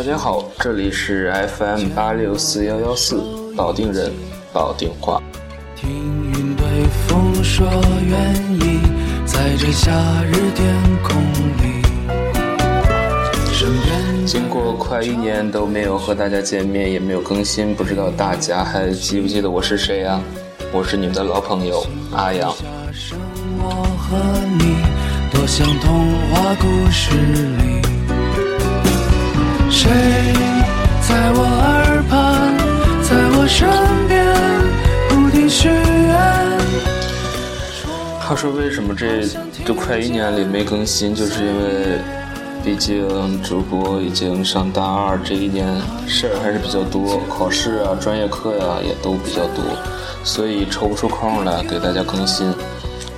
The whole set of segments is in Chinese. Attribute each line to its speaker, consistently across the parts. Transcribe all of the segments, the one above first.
Speaker 1: 大家好，这里是 FM 八六四幺幺四，保定人，保定话。听云对风说愿意，在这夏日天空里。经过快一年都没有和大家见面，也没有更新，不知道大家还记不记得我是谁呀？我是你们的老朋友阿阳。谁在我耳畔，在我身边，不停许愿。他说：“为什么这这快一年里没更新？就是因为，毕竟主播已经上大二，这一年事儿还是比较多，考试啊、专业课呀也都比较多，所以抽不出空来给大家更新。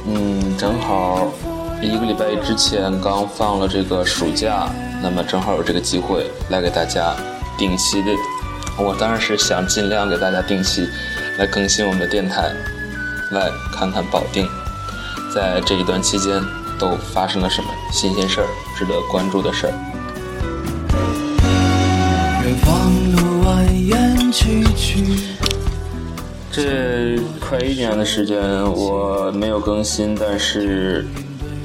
Speaker 1: 嗯，正好一个礼拜之前刚放了这个暑假。”那么正好有这个机会来给大家定期的，我当然是想尽量给大家定期来更新我们的电台，来看看保定在这一段期间都发生了什么新鲜事儿、值得关注的事儿。远方路蜿蜒曲曲这快一年的时间我没有更新，但是。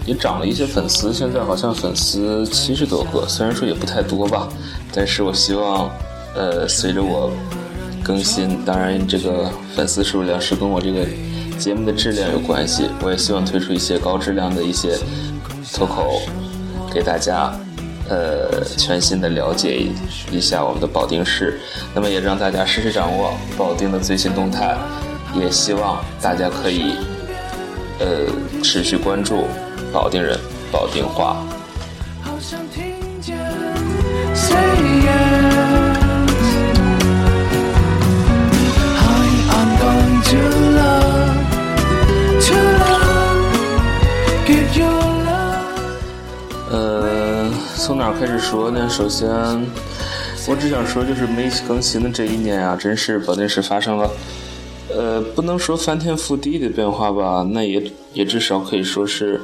Speaker 1: 也涨了一些粉丝，现在好像粉丝七十多个，虽然说也不太多吧，但是我希望，呃，随着我更新，当然这个粉丝数量是跟我这个节目的质量有关系，我也希望推出一些高质量的一些脱口，给大家，呃，全新的了解一下我们的保定市，那么也让大家实时掌握保定的最新动态，也希望大家可以，呃，持续关注。保定人，保定话。呃，从哪开始说呢？首先，我只想说，就是没更新的这一年啊，真是保定市发生了，呃，不能说翻天覆地的变化吧，那也也至少可以说是。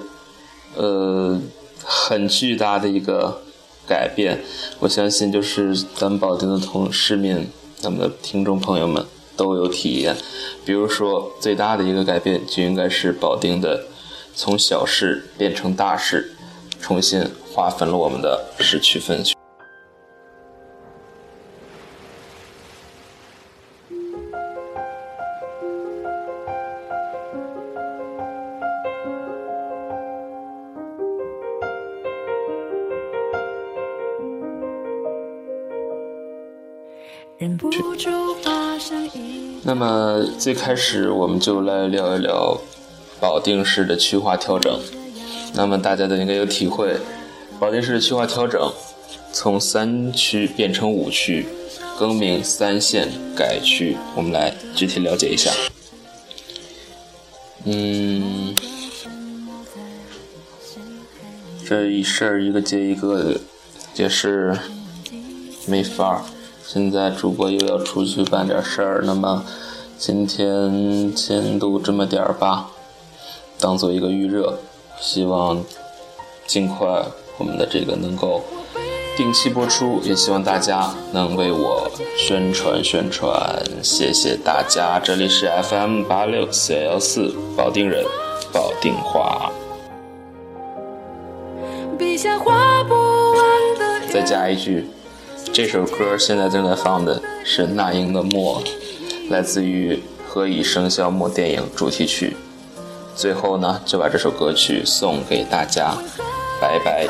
Speaker 1: 呃，很巨大的一个改变，我相信就是咱保定的同市民、咱们的听众朋友们都有体验。比如说，最大的一个改变就应该是保定的从小市变成大市，重新划分了我们的市区分区。那么最开始我们就来聊一聊保定市的区划调整。那么大家都应该有体会，保定市的区划调整从三区变成五区，更名三县改区。我们来具体了解一下。嗯，这一事儿一个接一个的，也是没法儿。现在主播又要出去办点事儿，那么今天先录这么点儿吧，当做一个预热。希望尽快我们的这个能够定期播出，也希望大家能为我宣传宣传，谢谢大家。这里是 FM 八六四幺幺四，保定人，保定话。笔下画不完的再加一句。这首歌现在正在放的是那英的《默》，来自于《何以笙箫默》电影主题曲。最后呢，就把这首歌曲送给大家，拜拜。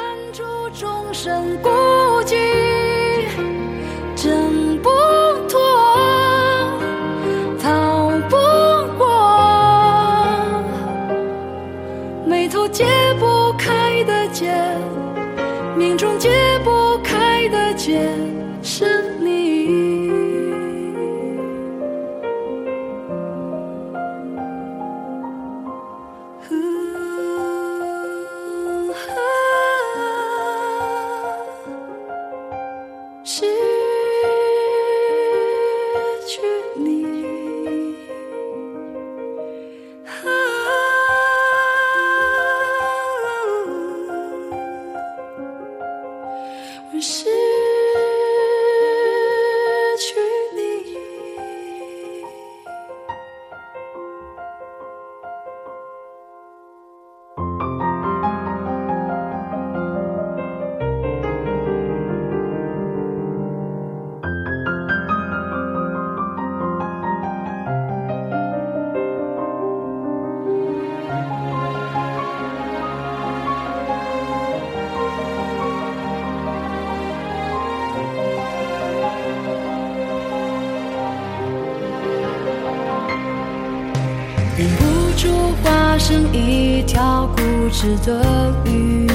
Speaker 1: 生
Speaker 2: 一条固执的鱼。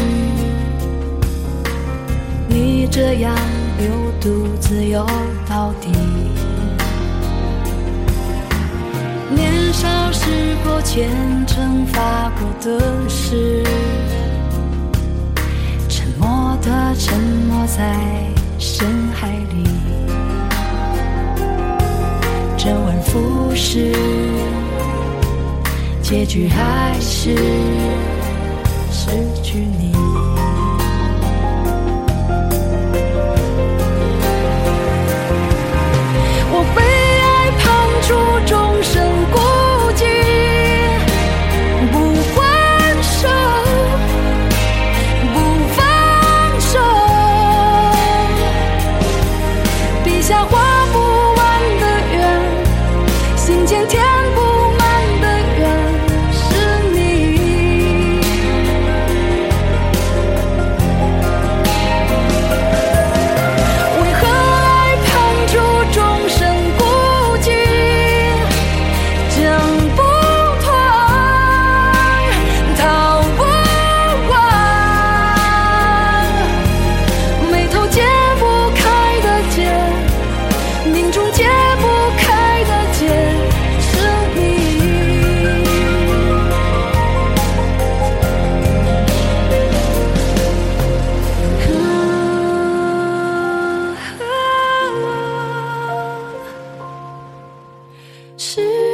Speaker 2: 你这样又独自游到底。年少时过虔诚发过的誓，沉默的沉没在深海里。周而复始，结局还是失去你。失